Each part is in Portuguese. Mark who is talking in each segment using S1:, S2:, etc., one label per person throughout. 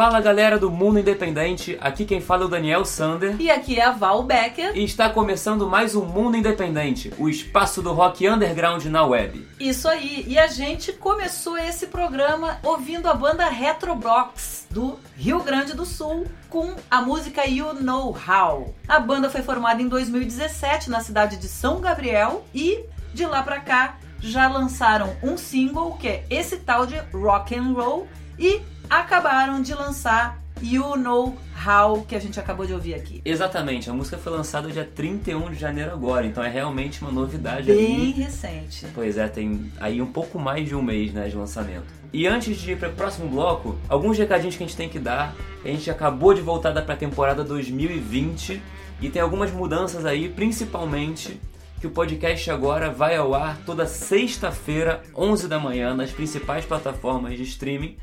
S1: Fala galera do Mundo Independente, aqui quem fala é o Daniel Sander.
S2: E aqui é a Val Becker.
S1: E está começando mais um Mundo Independente, o espaço do rock underground na web.
S2: Isso aí. E a gente começou esse programa ouvindo a banda Retrobox do Rio Grande do Sul com a música You Know How. A banda foi formada em 2017 na cidade de São Gabriel e de lá pra cá já lançaram um single que é esse tal de Rock and Roll e acabaram de lançar You Know How que a gente acabou de ouvir aqui.
S1: Exatamente, a música foi lançada dia 31 de janeiro agora, então é realmente uma novidade
S2: Bem
S1: aí.
S2: recente.
S1: Pois é, tem aí um pouco mais de um mês né, de lançamento. E antes de ir para o próximo bloco, alguns recadinhos que a gente tem que dar. A gente acabou de voltar da pré-temporada 2020 e tem algumas mudanças aí, principalmente que o podcast agora vai ao ar toda sexta-feira, 11 da manhã, nas principais plataformas de streaming.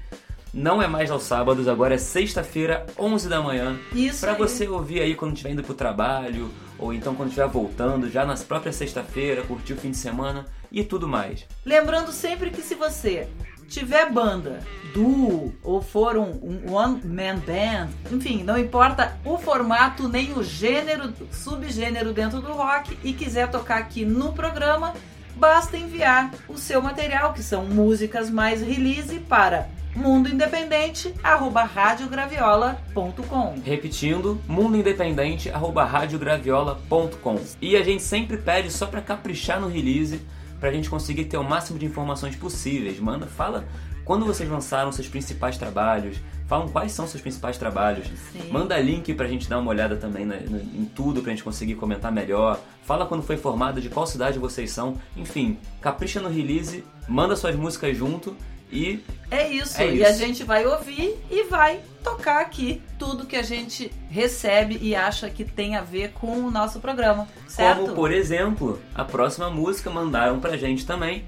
S1: Não é mais aos sábados, agora é sexta-feira, 11 da manhã.
S2: Isso
S1: Pra
S2: aí.
S1: você ouvir aí quando estiver indo pro trabalho, ou então quando estiver voltando, já nas próprias sexta-feira, curtir o fim de semana e tudo mais.
S2: Lembrando sempre que se você tiver banda, duo ou for um, um one man band, enfim, não importa o formato nem o gênero, subgênero dentro do rock e quiser tocar aqui no programa, basta enviar o seu material, que são músicas mais release para mundoindependente@radiograviola.com.
S1: Repetindo, mundoindependente@radiograviola.com. E a gente sempre pede só pra caprichar no release,
S3: pra gente conseguir ter o máximo de informações possíveis. Manda, fala quando vocês lançaram seus principais trabalhos, falam quais são seus principais trabalhos.
S4: Sim.
S3: Manda link pra gente dar uma olhada também no- em tudo pra gente conseguir comentar melhor. Fala quando foi formado, de qual cidade vocês são. Enfim, capricha no release, manda suas músicas junto e
S4: É isso.
S3: É
S4: E
S3: isso.
S4: a gente vai ouvir e vai tocar aqui tudo que a gente recebe e acha que tem a ver com o nosso programa, certo?
S3: Como, por exemplo, a próxima música mandaram pra gente também,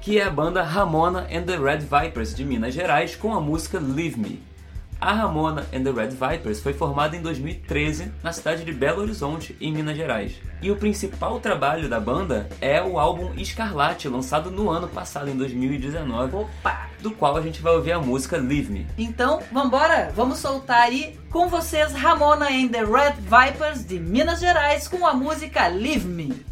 S3: que é a banda Ramona and the Red Vipers de Minas Gerais com a música Leave Me. A Ramona and the Red Vipers foi formada em 2013 na cidade de Belo Horizonte, em Minas Gerais. E o principal trabalho da banda é o álbum Escarlate, lançado no ano passado, em 2019,
S4: Opa!
S3: do qual a gente vai ouvir a música Leave Me.
S4: Então, vambora, vamos soltar aí com vocês Ramona and the Red Vipers de Minas Gerais com a música Leave Me.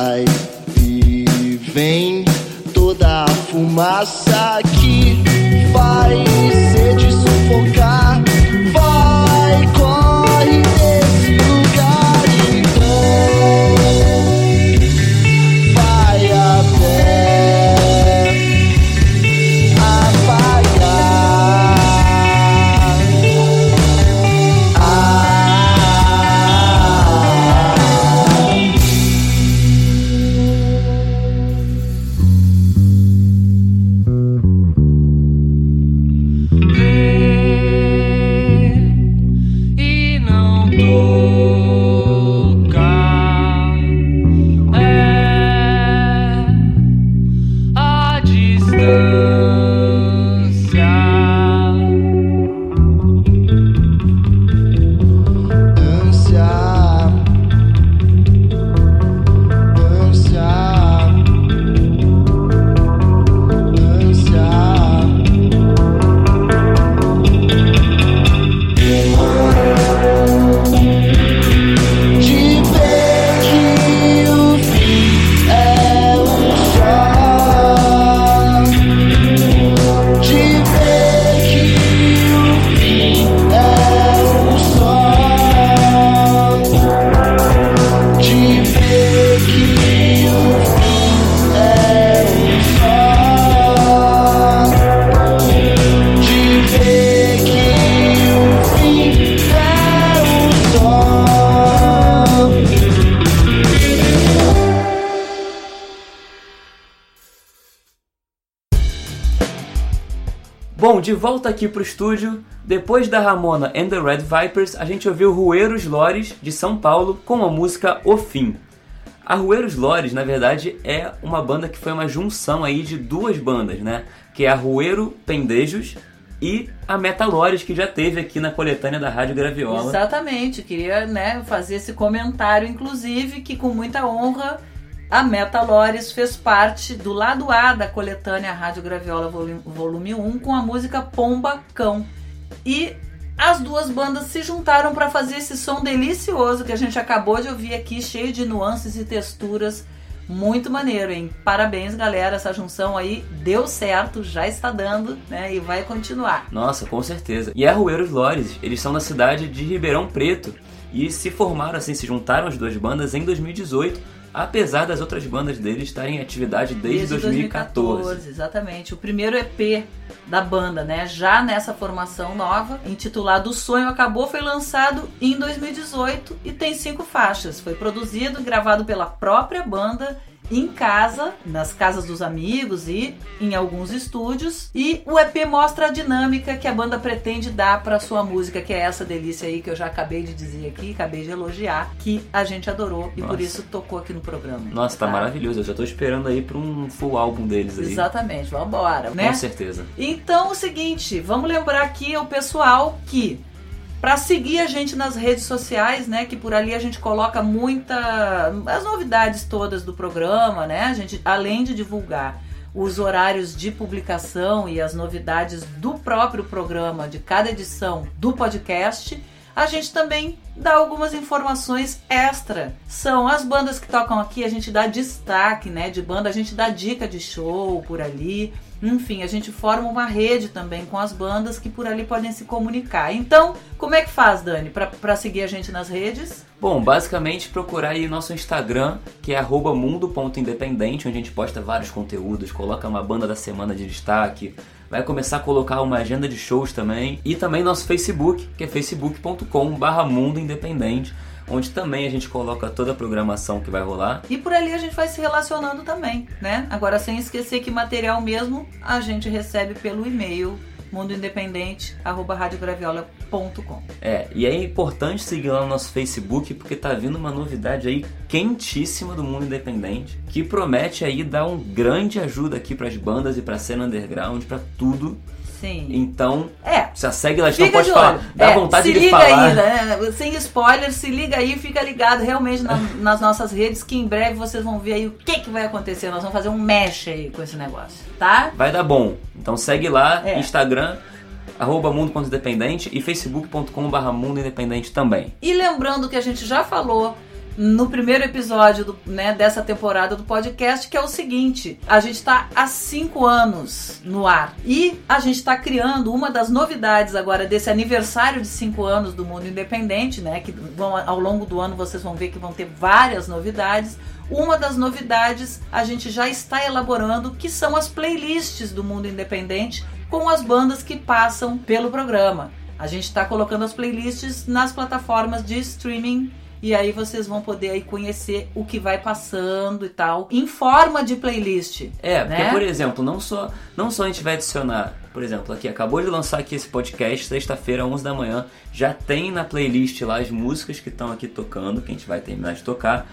S5: Vai. E vem toda a fumaça que faz sede sufocar. De
S3: volta aqui pro estúdio, depois da Ramona and the Red Vipers, a gente ouviu Rueiros Lores, de São Paulo, com a música O Fim. A Rueiros Lores, na verdade, é uma banda que foi uma junção aí de duas bandas, né? Que é a Rueiro Pendejos e a Metalores, que já teve aqui na coletânea da Rádio Graviola.
S2: Exatamente, queria né, fazer esse comentário, inclusive, que com muita honra a Metalores fez parte do lado A da coletânea Rádio Graviola Volu- Volume 1 com a música Pomba Cão. E as duas bandas se juntaram para fazer esse som delicioso que a gente acabou de ouvir aqui, cheio de nuances e texturas. Muito maneiro, hein? Parabéns, galera. Essa junção aí deu certo, já está dando, né? E vai continuar.
S3: Nossa, com certeza. E a Rueiros Lores, eles são da cidade de Ribeirão Preto e se formaram assim, se juntaram as duas bandas em 2018, apesar das outras bandas deles estarem em atividade desde, 2014.
S2: Exatamente. O primeiro EP da banda, né? Já nessa formação nova, intitulado O Sonho Acabou, foi lançado em 2018 e tem cinco faixas. Foi produzido e gravado pela própria banda em casa, nas casas dos amigos e em alguns estúdios. E o EP mostra a dinâmica que a banda pretende dar para sua música, que é essa delícia aí que eu já acabei de dizer aqui, acabei de elogiar, que a gente adorou e por isso tocou aqui no programa.
S3: Nossa, tá maravilhoso. Eu já tô esperando aí pra um full álbum deles aí.
S2: Exatamente, vambora, né?
S3: Com certeza.
S2: Então, o seguinte, vamos lembrar aqui ao pessoal que para seguir a gente nas redes sociais, né, que por ali a gente coloca muita as novidades todas do programa, né? A gente além de divulgar os horários de publicação e as novidades do próprio programa, de cada edição do podcast, a gente também dá algumas informações extra. São as bandas que tocam aqui, a gente dá destaque, né, de banda, a gente dá dica de show por ali. Enfim, a gente forma uma rede também com as bandas que por ali podem se comunicar. Então, como é que faz, Dani, pra seguir a gente nas redes?
S3: Bom, basicamente procurar aí nosso Instagram, que é mundo.independente, onde a gente posta vários conteúdos, coloca uma banda da semana de destaque, vai começar a colocar uma agenda de shows também, e também nosso Facebook, que é facebook.com barra mundo independente, onde também a gente coloca toda a programação que vai rolar.
S2: E por ali a gente vai se relacionando também, né? Agora, sem esquecer que material mesmo a gente recebe pelo e-mail mundoindependente@radiograviola.com.
S3: É, e é importante seguir lá no nosso Facebook, porque tá vindo uma novidade aí quentíssima do mundo independente, que promete aí dar um grande ajuda aqui pras bandas e pra cena underground, pra tudo.
S2: Sim.
S3: Então,
S2: É,
S3: já segue lá, a não pode
S2: de
S3: falar. Dá
S2: É,
S3: vontade
S2: se
S3: de
S2: liga
S3: falar.
S2: aí, né? Sem spoiler, se liga aí, fica ligado realmente na- nas nossas redes, que em breve vocês vão ver aí o que, que vai acontecer. Nós vamos fazer um mesh aí com esse negócio, tá?
S3: Vai dar bom. Então segue lá,
S2: É.
S3: Instagram, arroba mundo.independente e facebook.com barra mundo independente também.
S2: E lembrando que a gente já falou no primeiro episódio do- né, dessa temporada do podcast, que é o seguinte: a gente está há cinco anos no ar e a gente está criando uma das novidades agora desse aniversário de cinco anos do Mundo Independente, né? Que vão, ao longo do ano vocês vão ver que vão ter várias novidades. Uma das novidades a gente já está elaborando, que são as playlists do Mundo Independente com as bandas que passam pelo programa. A gente está colocando as playlists nas plataformas de streaming e aí vocês vão poder aí conhecer o que vai passando e tal, em forma de playlist.
S3: É, porque,
S2: né?
S3: por exemplo, não só, não só a gente vai adicionar, por exemplo, aqui, acabou de lançar aqui esse podcast, sexta-feira, 11 da manhã, já tem na playlist lá as músicas que estão aqui tocando, que a gente vai terminar de tocar.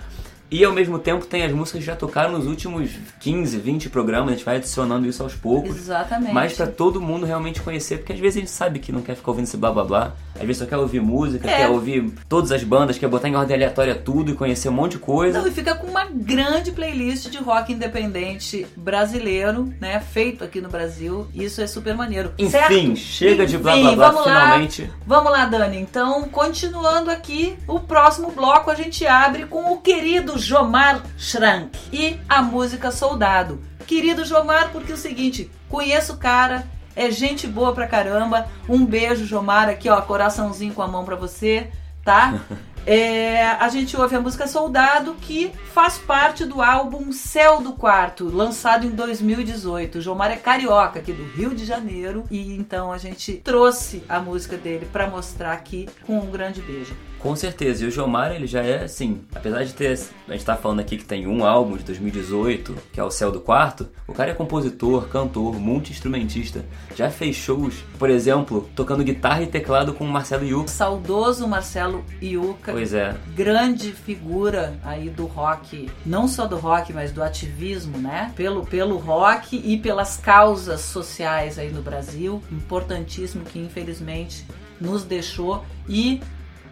S3: E ao mesmo tempo tem as músicas que já tocaram nos últimos 15, 20 programas, a gente vai adicionando isso aos poucos.
S2: Exatamente.
S3: Mas pra todo mundo realmente conhecer, porque às vezes a gente sabe que não quer ficar ouvindo esse blá blá blá. Às vezes só quer ouvir música,
S2: É.
S3: quer ouvir todas as bandas, quer botar em ordem aleatória tudo e conhecer um monte de coisa.
S2: Não, e fica com uma grande playlist de rock independente brasileiro, né? Feito aqui no Brasil. Isso é super maneiro.
S3: Enfim,
S2: certo?
S3: chega de blá
S2: Enfim,
S3: blá blá,
S2: vamos lá.
S3: finalmente.
S2: Vamos lá, Dani. Então, continuando aqui, o próximo bloco a gente abre com o querido Jomar Schrank e a música Soldado. Querido Jomar, porque é o seguinte, conheço o cara, é gente boa pra caramba. Um beijo, Jomar, aqui ó, coraçãozinho com a mão pra você, tá? É, a gente ouve a música Soldado, que faz parte do álbum Céu do Quarto, lançado em 2018. O Jomar é carioca, aqui do Rio de Janeiro, e então a gente trouxe a música dele pra mostrar aqui com um grande beijo.
S3: Com certeza, e o Jomar ele já é assim, apesar de ter, a gente tá falando aqui que tem um álbum de 2018, que é o Céu do Quarto, o cara é compositor, cantor, multi-instrumentista, já fez shows, por exemplo, tocando guitarra e teclado com o Marcelo Yuk.
S2: Saudoso Marcelo Iuca,
S3: Pois é,
S2: grande figura aí do rock, não só do rock, mas do ativismo, né? Pelo, pelo rock e pelas causas sociais aí no Brasil, importantíssimo que infelizmente nos deixou e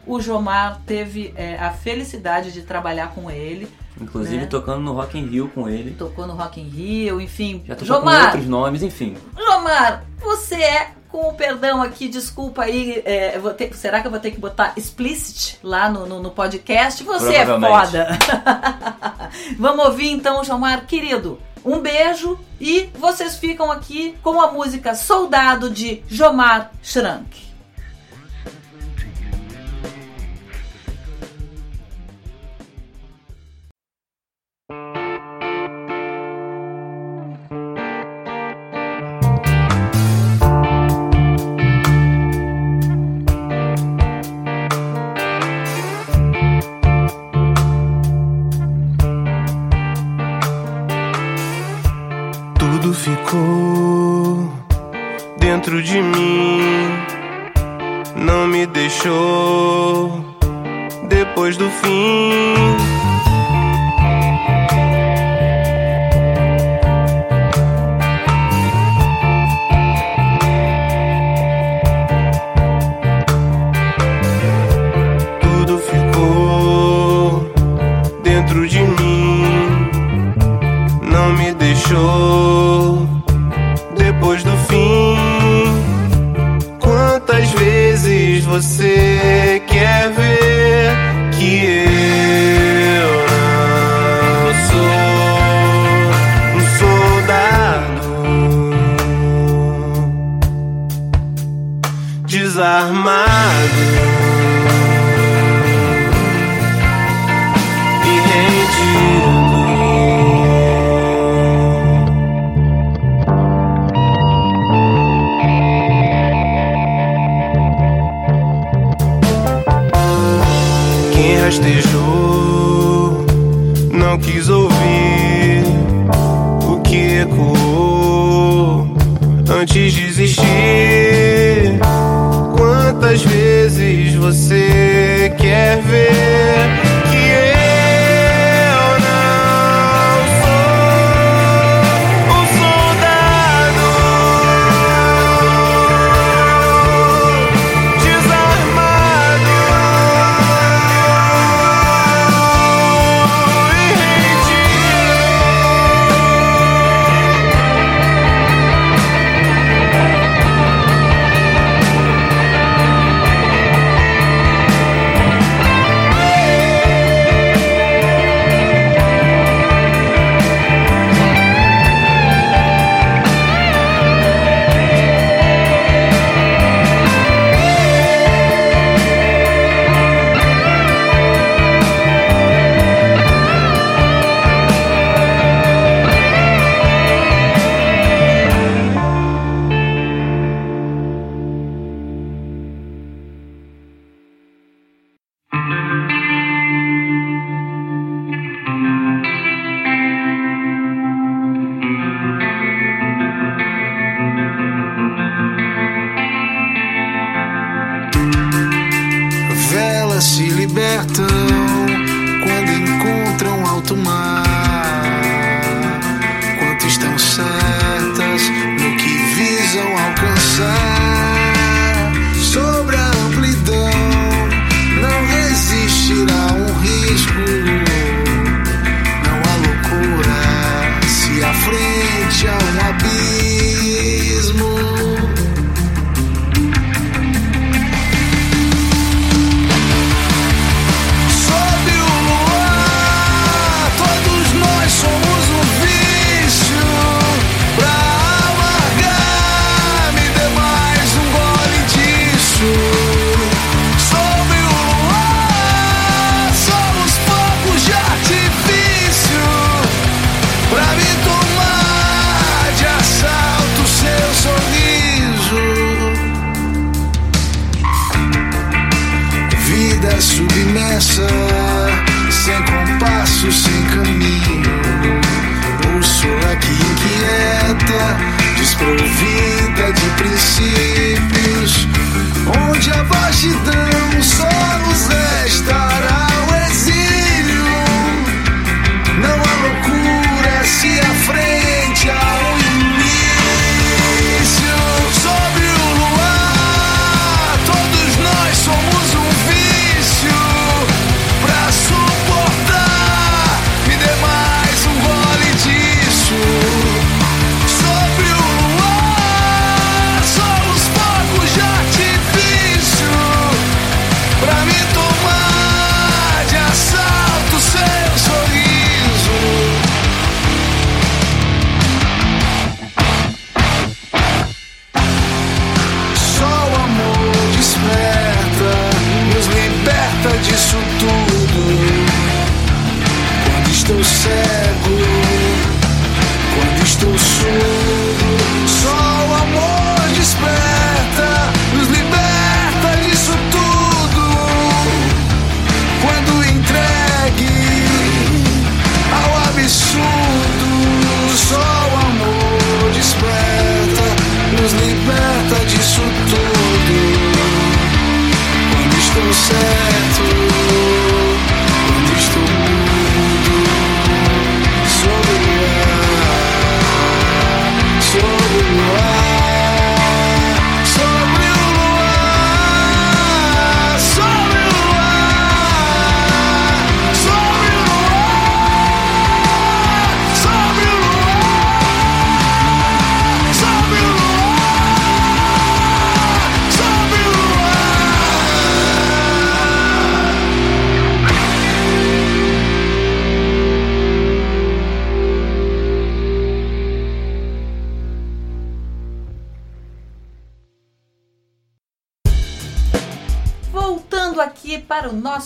S2: o Jomar teve é, a felicidade de trabalhar com ele,
S3: inclusive
S2: Né?
S3: tocando no Rock in Rio com ele.
S2: tocou no Rock in Rio, enfim.
S3: Já tocou com
S2: Jomar,
S3: outros nomes, enfim.
S2: Jomar, você é, com o perdão aqui, desculpa aí, é, ter- será que eu vou ter que botar explicit lá no, no, no podcast? Você é foda. Vamos ouvir então, Jomar, querido. Um beijo e vocês ficam aqui com a música Soldado de Jomar Schrank.
S6: Rastejou não quis ouvir o que ecoou antes de desistir. Quantas vezes você quer ver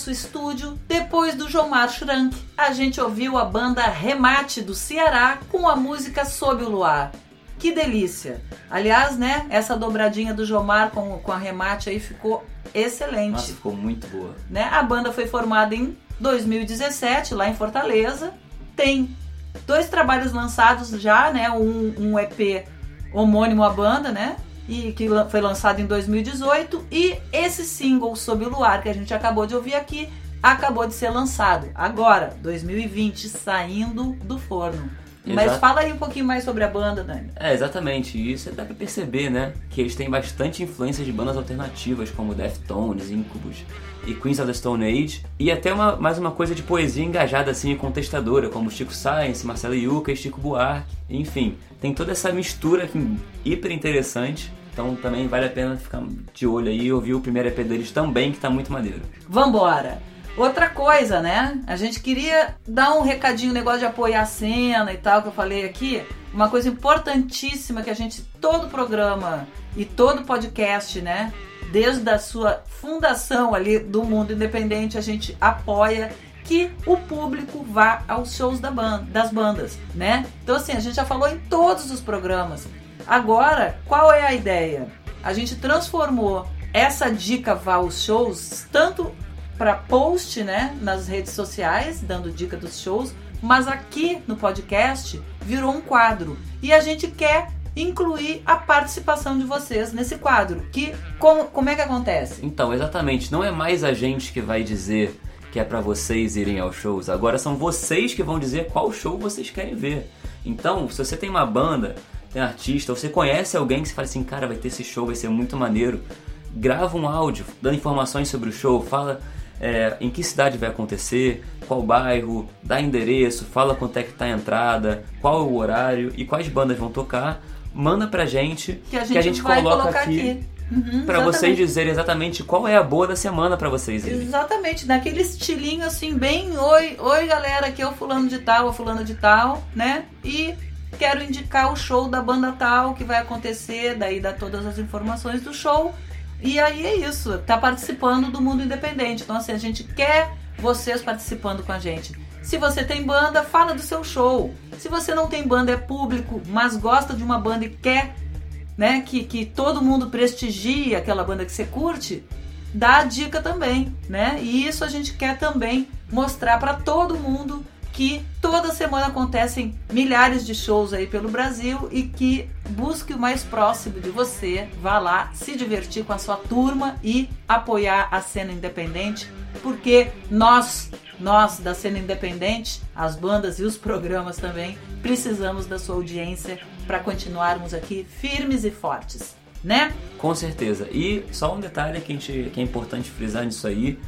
S2: nosso estúdio, depois do Jomar Schrank, a gente ouviu a banda Remate do Ceará com a música Sob o Luar. Que delícia! Aliás, né, essa dobradinha do Jomar com, com a Remate aí ficou excelente.
S3: Nossa, ficou muito boa.
S2: né? A banda foi formada em 2017, lá em Fortaleza. Tem dois trabalhos lançados já, né? Um, um EP homônimo à banda, né? E que foi lançado em 2018. E esse single Sob o Luar, que a gente acabou de ouvir aqui, acabou de ser lançado. Agora, 2020, saindo do forno. Mas
S3: Exato.
S2: fala aí um pouquinho mais sobre a banda, Dani.
S3: É, exatamente. Isso dá pra perceber, né? Que eles têm bastante influência de bandas alternativas como Deftones, Incubus e Queens of the Stone Age. E até uma, mais uma coisa de poesia engajada assim e contestadora, como Chico Science, Marcelo Yuca e Chico Buarque. Enfim, tem toda essa mistura aqui, hiper interessante. Então também vale a pena ficar de olho aí e ouvir o primeiro EP deles também, que tá muito maneiro.
S2: Vambora! Outra coisa, né? A gente queria dar um recadinho, negócio de apoiar a cena e tal, que eu falei aqui. Uma coisa importantíssima que a gente, todo programa e todo podcast, né? Desde a sua fundação ali do mundo independente, a gente apoia que o público vá aos shows da banda, das bandas, né? Então assim, a gente já falou em todos os programas. Agora, qual é a ideia? A gente transformou essa dica vá aos shows tanto para post, né, nas redes sociais, dando dica dos shows, mas aqui no podcast virou um quadro e a gente quer incluir a participação de vocês nesse quadro. Que como, como é que acontece?
S3: Então, exatamente, não é mais a gente que vai dizer que é pra vocês irem aos shows. Agora são vocês que vão dizer qual show vocês querem ver. Então, se você tem uma banda, tem artista, você conhece alguém que você fala assim, cara, vai ter esse show, vai ser muito maneiro. Grava um áudio dando informações sobre o show, fala é, em que cidade vai acontecer, qual bairro, dá endereço, fala quanto é que tá a entrada, qual é o horário e quais bandas vão tocar. Manda pra gente
S2: Que a gente, vai colocar aqui. Uhum,
S3: Pra vocês
S2: exatamente.
S3: dizerem exatamente qual é a boa da semana pra vocês irem.
S2: Exatamente, naquele estilinho assim, bem oi, oi galera, aqui é o fulano de tal, o fulano de tal, né? E quero indicar o show da banda tal que vai acontecer, daí dá todas as informações do show. E aí é isso, tá participando do mundo independente. Então assim, a gente quer vocês participando com a gente. Se você tem banda, fala do seu show. Se você não tem banda, é público, mas gosta de uma banda e quer né, que, que todo mundo prestigie aquela banda que você curte, dá a dica também, né? E isso a gente quer também mostrar para todo mundo que toda semana acontecem milhares de shows aí pelo Brasil e que busque o mais próximo de você, vá lá se divertir com a sua turma e apoiar a cena independente, porque nós, nós da cena independente, as bandas e os programas também, precisamos da sua audiência para continuarmos aqui firmes e fortes, né?
S3: Com certeza. E só um detalhe que, gente, que é importante frisar nisso aí.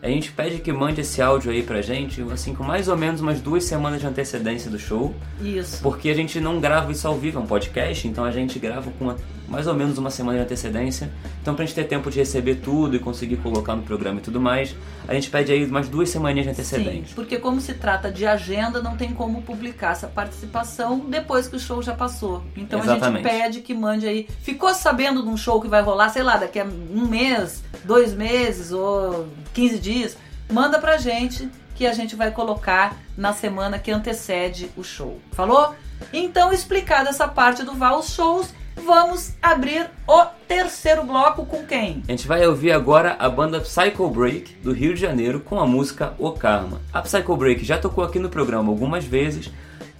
S3: A gente pede que mande esse áudio aí pra gente, assim, com mais ou menos umas duas semanas de antecedência do show.
S2: Isso.
S3: Porque a gente não grava isso ao vivo, é um podcast, então a gente grava com uma- mais ou menos uma semana de antecedência. Então pra gente ter tempo de receber tudo e conseguir colocar no programa e tudo mais, a gente pede aí umas duas semaninhas de
S2: Sim,
S3: antecedência.
S2: porque como se trata de agenda, não tem como publicar essa participação depois que o show já passou. Então a
S3: Exatamente.
S2: gente pede que mande aí. Ficou sabendo de um show que vai rolar, sei lá, daqui a um mês, dois meses ou 15 dias? Manda pra gente que a gente vai colocar na semana que antecede o show. Falou? Então, explicada essa parte do Val Shows, vamos abrir o terceiro bloco com quem?
S3: A gente vai ouvir agora a banda Psycho Break do Rio de Janeiro com a música O Karma. A Psycho Break já tocou aqui no programa algumas vezes.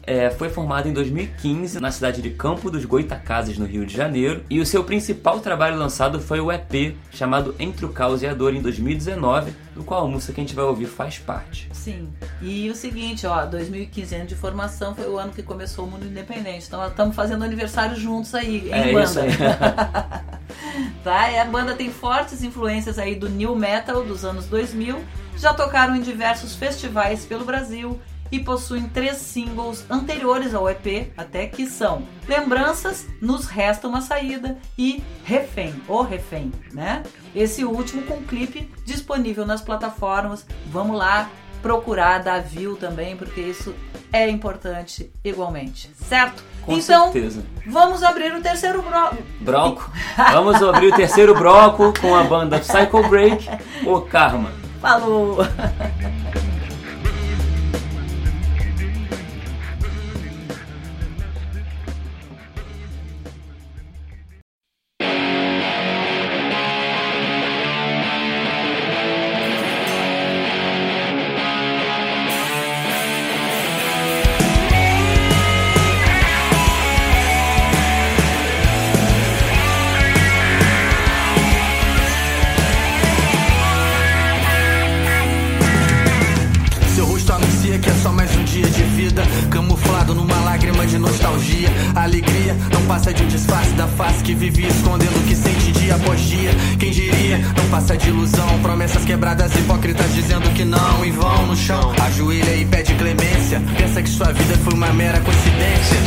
S3: É, foi formada em 2015 na cidade de Campo dos Goitacazes, no Rio de Janeiro, e o seu principal trabalho lançado foi o EP chamado Entre o Caos e a Dor em 2019, do qual a música que a gente vai ouvir faz parte.
S2: Sim. E o seguinte, ó, 2015 ano de formação foi o ano que começou o mundo independente. Então estamos fazendo aniversário juntos aí, em
S3: É
S2: banda.
S3: isso aí.
S2: tá? E a banda tem fortes influências aí do new metal dos anos 2000. Já tocaram em diversos festivais pelo Brasil e possuem três singles anteriores ao EP, até que são Lembranças, Nos Resta Uma Saída e Refém, ou Refém, né? Esse último com clipe disponível nas plataformas. Vamos lá procurar dar view também, porque isso é importante igualmente, certo?
S3: Com
S2: então,
S3: certeza.
S2: vamos abrir o terceiro bloco.
S3: Broco. Vamos abrir o terceiro bloco com a banda Psycho Break, O Karma.
S2: Falou!
S7: Quem diria, não passa de ilusão Promessas quebradas, hipócritas dizendo que não E vão no chão, ajoelha e pede clemência Pensa que sua vida foi uma mera coincidência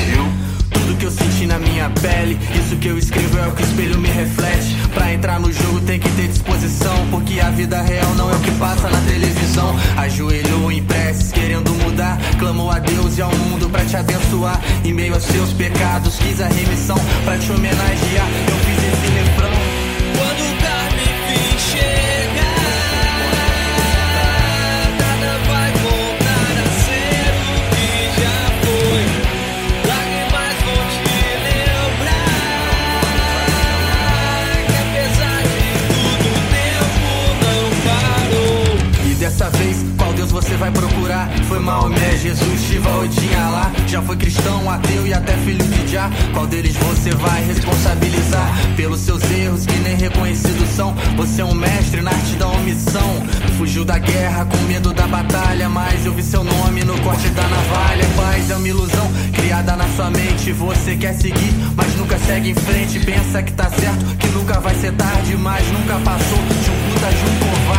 S7: tudo que eu senti na minha pele, isso que eu escrevo é o que o espelho me reflete. Pra entrar no jogo tem que ter disposição, porque a vida real não é o que passa na televisão. Ajoelhou em preces, querendo mudar, clamou a Deus e ao mundo pra te abençoar. Em meio aos seus pecados, quis a remissão pra te homenagear. Eu fiz esse refrão. Você vai procurar? Foi Maomé, Jesus, Shiva ou Dinhalá? Já foi cristão, ateu e até filho de Já? Qual deles você vai responsabilizar? Pelos seus erros que nem reconhecidos são Você é um mestre na arte da omissão Fugiu da guerra com medo da batalha Mas eu vi seu nome no corte da navalha Paz é uma ilusão criada na sua mente Você quer seguir, mas nunca segue em frente Pensa que tá certo, que nunca vai ser tarde Mas nunca passou de um puta de um covarde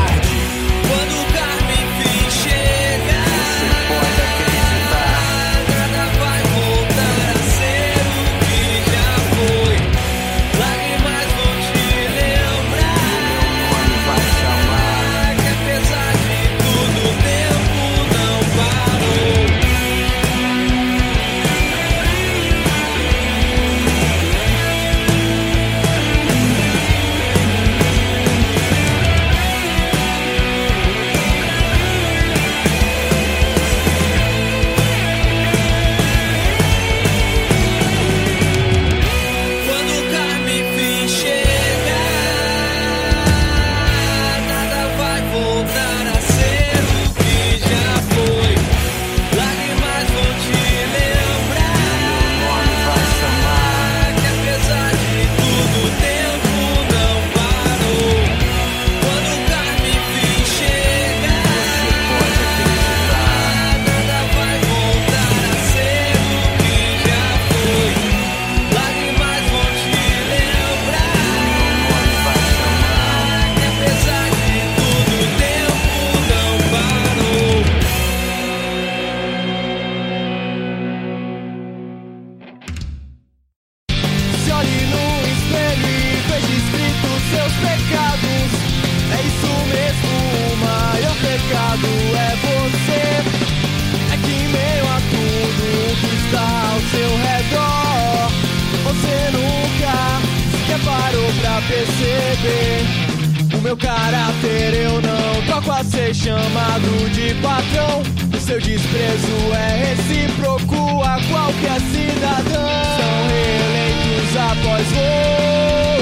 S8: meu caráter. Eu não troco a ser chamado de patrão. O seu desprezo é recíproco a qualquer cidadão. São reeleitos após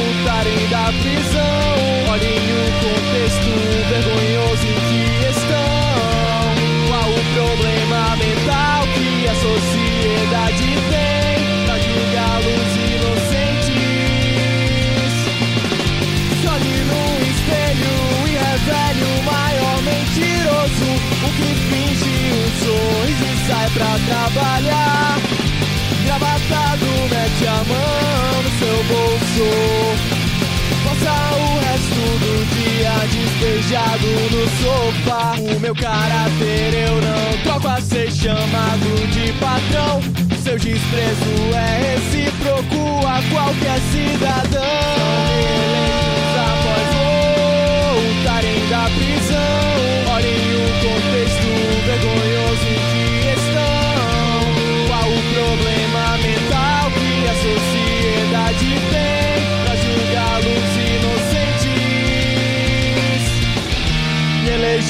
S8: voltarem da prisão. Olhem o contexto vergonhoso sai pra trabalhar. Gravatado, mete a mão no seu bolso. Passa o resto do dia despejado no sofá. O meu caráter eu não troco a ser chamado de patrão. Seu desprezo é recíproco a qualquer cidadão. Após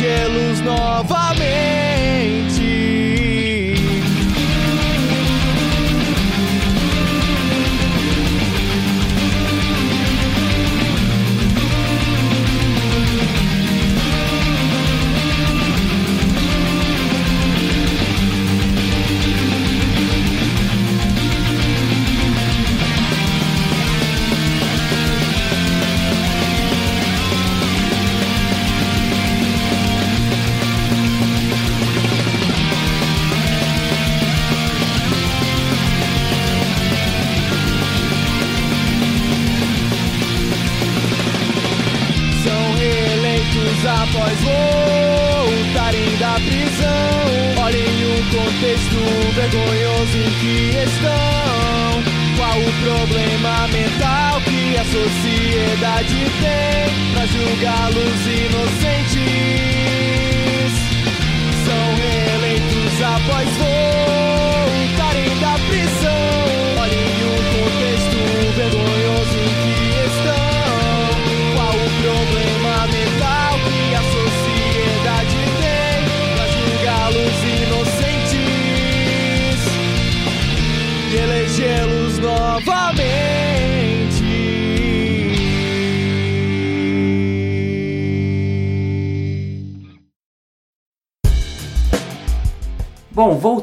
S8: e elegê-los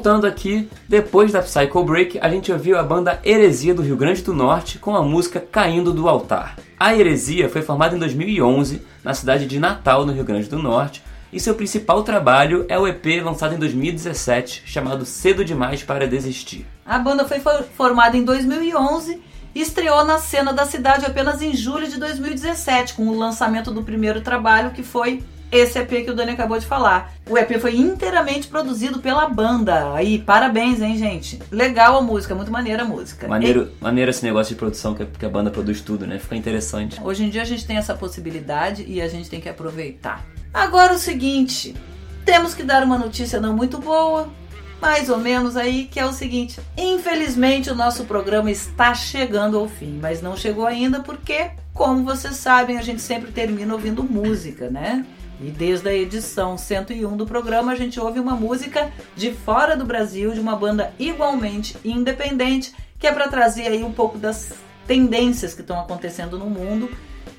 S3: voltando aqui, depois da Psycho Break, a gente ouviu a banda Heresia do Rio Grande do Norte com a música Caindo do Altar. A Heresia foi formada em 2011 na cidade de Natal, no Rio Grande do Norte, e seu principal trabalho é o EP lançado em 2017, chamado Cedo Demais para Desistir.
S2: A banda foi for- formada em 2011 e estreou na cena da cidade apenas em julho de 2017, com o lançamento do primeiro trabalho, que foi esse EP que o Dani acabou de falar. O EP foi inteiramente produzido pela banda. Aí, parabéns, hein, gente? Legal a música, muito maneira a música.
S3: Maneiro, maneiro esse negócio de produção que, que a banda produz tudo, né? Fica interessante.
S2: Hoje em dia a gente tem essa possibilidade e a gente tem que aproveitar. Agora o seguinte, temos que dar uma notícia não muito boa, mais ou menos aí, que é o seguinte: infelizmente o nosso programa está chegando ao fim, mas não chegou ainda porque, como vocês sabem, a gente sempre termina ouvindo música, né? E desde a edição 101 do programa a gente ouve uma música de fora do Brasil, de uma banda igualmente independente, que é para trazer aí um pouco das tendências que estão acontecendo no mundo.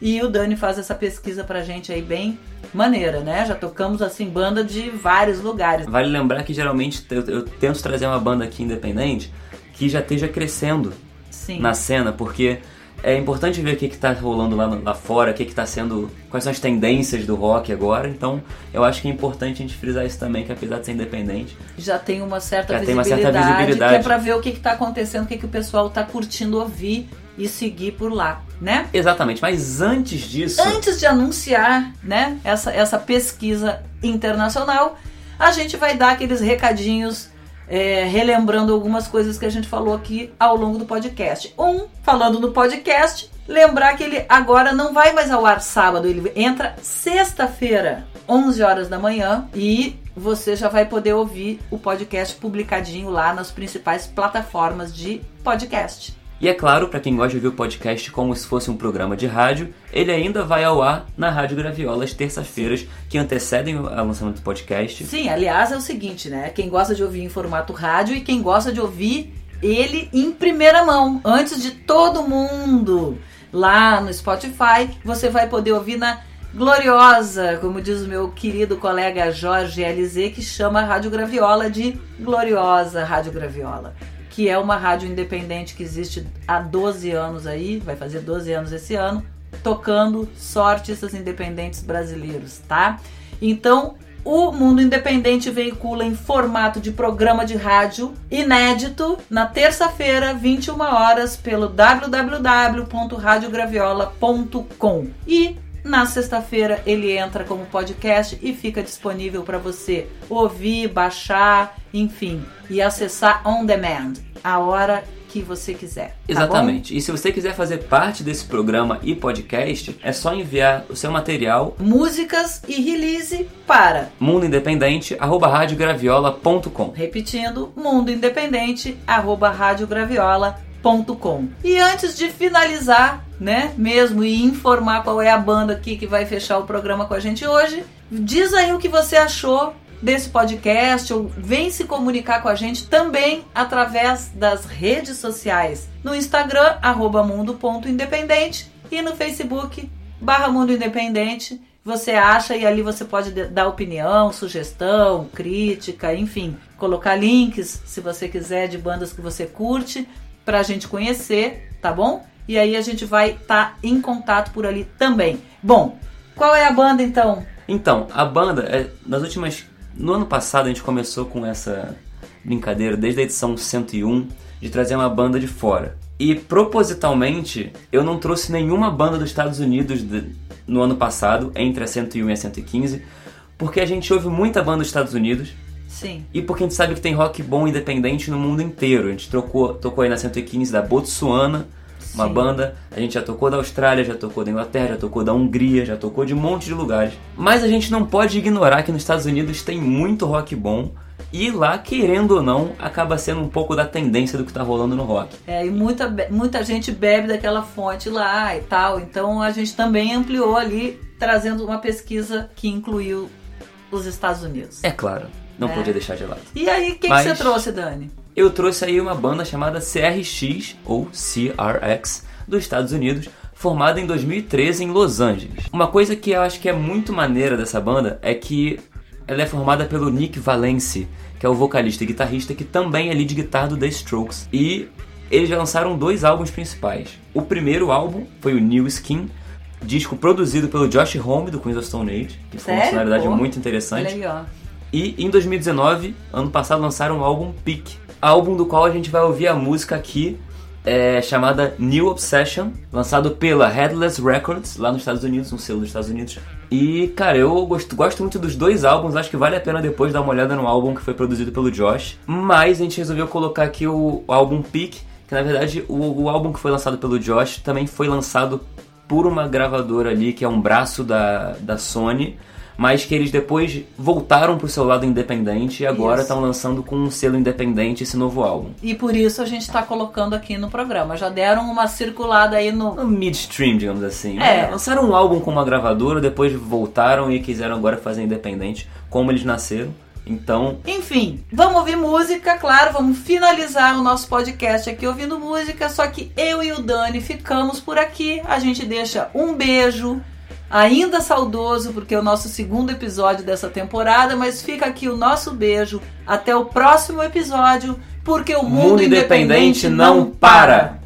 S2: E o Dani faz essa pesquisa pra gente aí bem maneira, né? Já tocamos assim banda de vários lugares.
S3: Vale lembrar que geralmente eu, eu tento trazer uma banda aqui independente que já esteja crescendo
S2: Sim.
S3: na cena, porque é importante ver o que está rolando lá, lá fora, o que está sendo. quais são as tendências do rock agora. Então eu acho que é importante a gente frisar isso também, que apesar de ser independente,
S2: Já tem uma certa
S3: Já tem uma
S2: visibilidade,
S3: certa visibilidade.
S2: que é pra ver o que, que tá acontecendo, o que, que o pessoal tá curtindo ouvir e seguir por lá, né?
S3: Exatamente, mas antes disso.
S2: Antes de anunciar, né, essa, essa pesquisa internacional, a gente vai dar aqueles recadinhos é, relembrando algumas coisas que a gente falou aqui ao longo do podcast. Um, falando no podcast, lembrar que ele agora não vai mais ao ar sábado, ele entra sexta-feira, 11 horas da manhã, e você já vai poder ouvir o podcast publicadinho lá nas principais plataformas de podcast.
S3: E é claro, para quem gosta de ouvir o podcast como se fosse um programa de rádio, ele ainda vai ao ar na Rádio Graviola às terças-feiras, que antecedem o lançamento do podcast.
S2: Sim, aliás, é o seguinte, né? Quem gosta de ouvir em formato rádio e quem gosta de ouvir ele em primeira mão, antes de todo mundo. Lá no Spotify, você vai poder ouvir na gloriosa, como diz o meu querido colega Jorge LZ, que chama a Rádio Graviola de Gloriosa Rádio Graviola, que é uma rádio independente que existe há 12 anos aí, vai fazer 12 anos esse ano, tocando só artistas independentes brasileiros, tá? Então, o Mundo Independente veicula em formato de programa de rádio inédito na terça-feira, 21 horas, pelo www.radiograviola.com. E na sexta-feira ele entra como podcast e fica disponível para você ouvir, baixar, enfim, e acessar on demand, a hora que você quiser. tá?
S3: Exatamente. E se você quiser fazer parte desse programa e podcast, é só enviar o seu material
S2: Músicas e release para
S3: mundoindependente@radiograviola.com.
S2: Repetindo, Mundo Independente, arroba radiograviola.com. E antes de finalizar, né, mesmo, e informar qual é a banda aqui que vai fechar o programa com a gente hoje, diz aí o que você achou desse podcast ou vem se comunicar com a gente também através das redes sociais. No Instagram, arroba mundo.independente e no Facebook, barra Mundo Independente. Você acha e ali você pode de- dar opinião, sugestão, crítica, enfim, colocar links, se você quiser, de bandas que você curte, pra gente conhecer, tá bom? E aí a gente vai estar em contato por ali também. Bom, qual é a banda então?
S3: Então, a banda, é, nas últimas. No ano passado a gente começou com essa brincadeira, desde a edição 101, de trazer uma banda de fora. E propositalmente, eu não trouxe nenhuma banda dos Estados Unidos de- no ano passado, entre a 101 e a 115, porque a gente ouve muita banda dos Estados Unidos
S2: Sim.
S3: e porque a gente sabe que tem rock bom independente no mundo inteiro. A gente trocou, tocou aí na 115 da Botsuana, uma
S2: Sim.
S3: banda. A gente já tocou da Austrália, já tocou da Inglaterra, já tocou da Hungria, já tocou de um monte de lugares. Mas a gente não pode ignorar que nos Estados Unidos tem muito rock bom. E lá, querendo ou não, acaba sendo um pouco da tendência do que tá rolando no rock.
S2: É, e muita, muita gente bebe daquela fonte lá e tal. Então a gente também ampliou ali, trazendo uma pesquisa que incluiu os Estados Unidos.
S3: É claro, não
S2: É.
S3: podia deixar de lado.
S2: E aí, quem
S3: Mas-
S2: que você trouxe, Dani?
S3: Eu trouxe aí uma banda chamada CRX, ou CRX, dos Estados Unidos, formada em 2013 em Los Angeles. Uma coisa que eu acho que é muito maneira dessa banda é que ela é formada pelo Nick Valence, que é o vocalista e guitarrista que também é lead guitar do The Strokes. E eles já lançaram dois álbuns principais. O primeiro álbum foi o New Skin, disco produzido pelo Josh Homme do Queens of Stone Age, que foi uma sonoridade
S2: Pô.
S3: muito interessante.
S2: Aí.
S3: E em 2019, ano passado, lançaram o álbum Peak. Álbum do qual a gente vai ouvir a música aqui, é, chamada New Obsession, lançado pela Headless Records, lá nos Estados Unidos, um selo dos Estados Unidos. E, cara, eu gosto, gosto muito dos dois álbuns, acho que vale a pena depois dar uma olhada no álbum que foi produzido pelo Josh. Mas a gente resolveu colocar aqui o, o álbum Peak, que na verdade o, o álbum que foi lançado pelo Josh também foi lançado por uma gravadora ali, que é um braço da, da Sony, mas que eles depois voltaram pro seu lado independente e agora estão lançando com um selo independente esse novo álbum.
S2: E por isso a gente tá colocando aqui no programa. Já deram uma circulada aí no.
S3: No midstream, digamos assim.
S2: É.
S3: Lançaram um álbum com uma gravadora, depois voltaram e quiseram agora fazer independente, como eles nasceram. Então,
S2: Enfim, vamos ouvir música, claro, vamos finalizar o nosso podcast aqui ouvindo música, só que eu e o Dani ficamos por aqui. A gente deixa um beijo, ainda saudoso, porque é o nosso segundo episódio dessa temporada, mas fica aqui o nosso beijo. Até o próximo episódio, porque o mundo,
S3: mundo independente não para.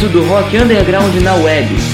S3: Espaço do rock underground na web.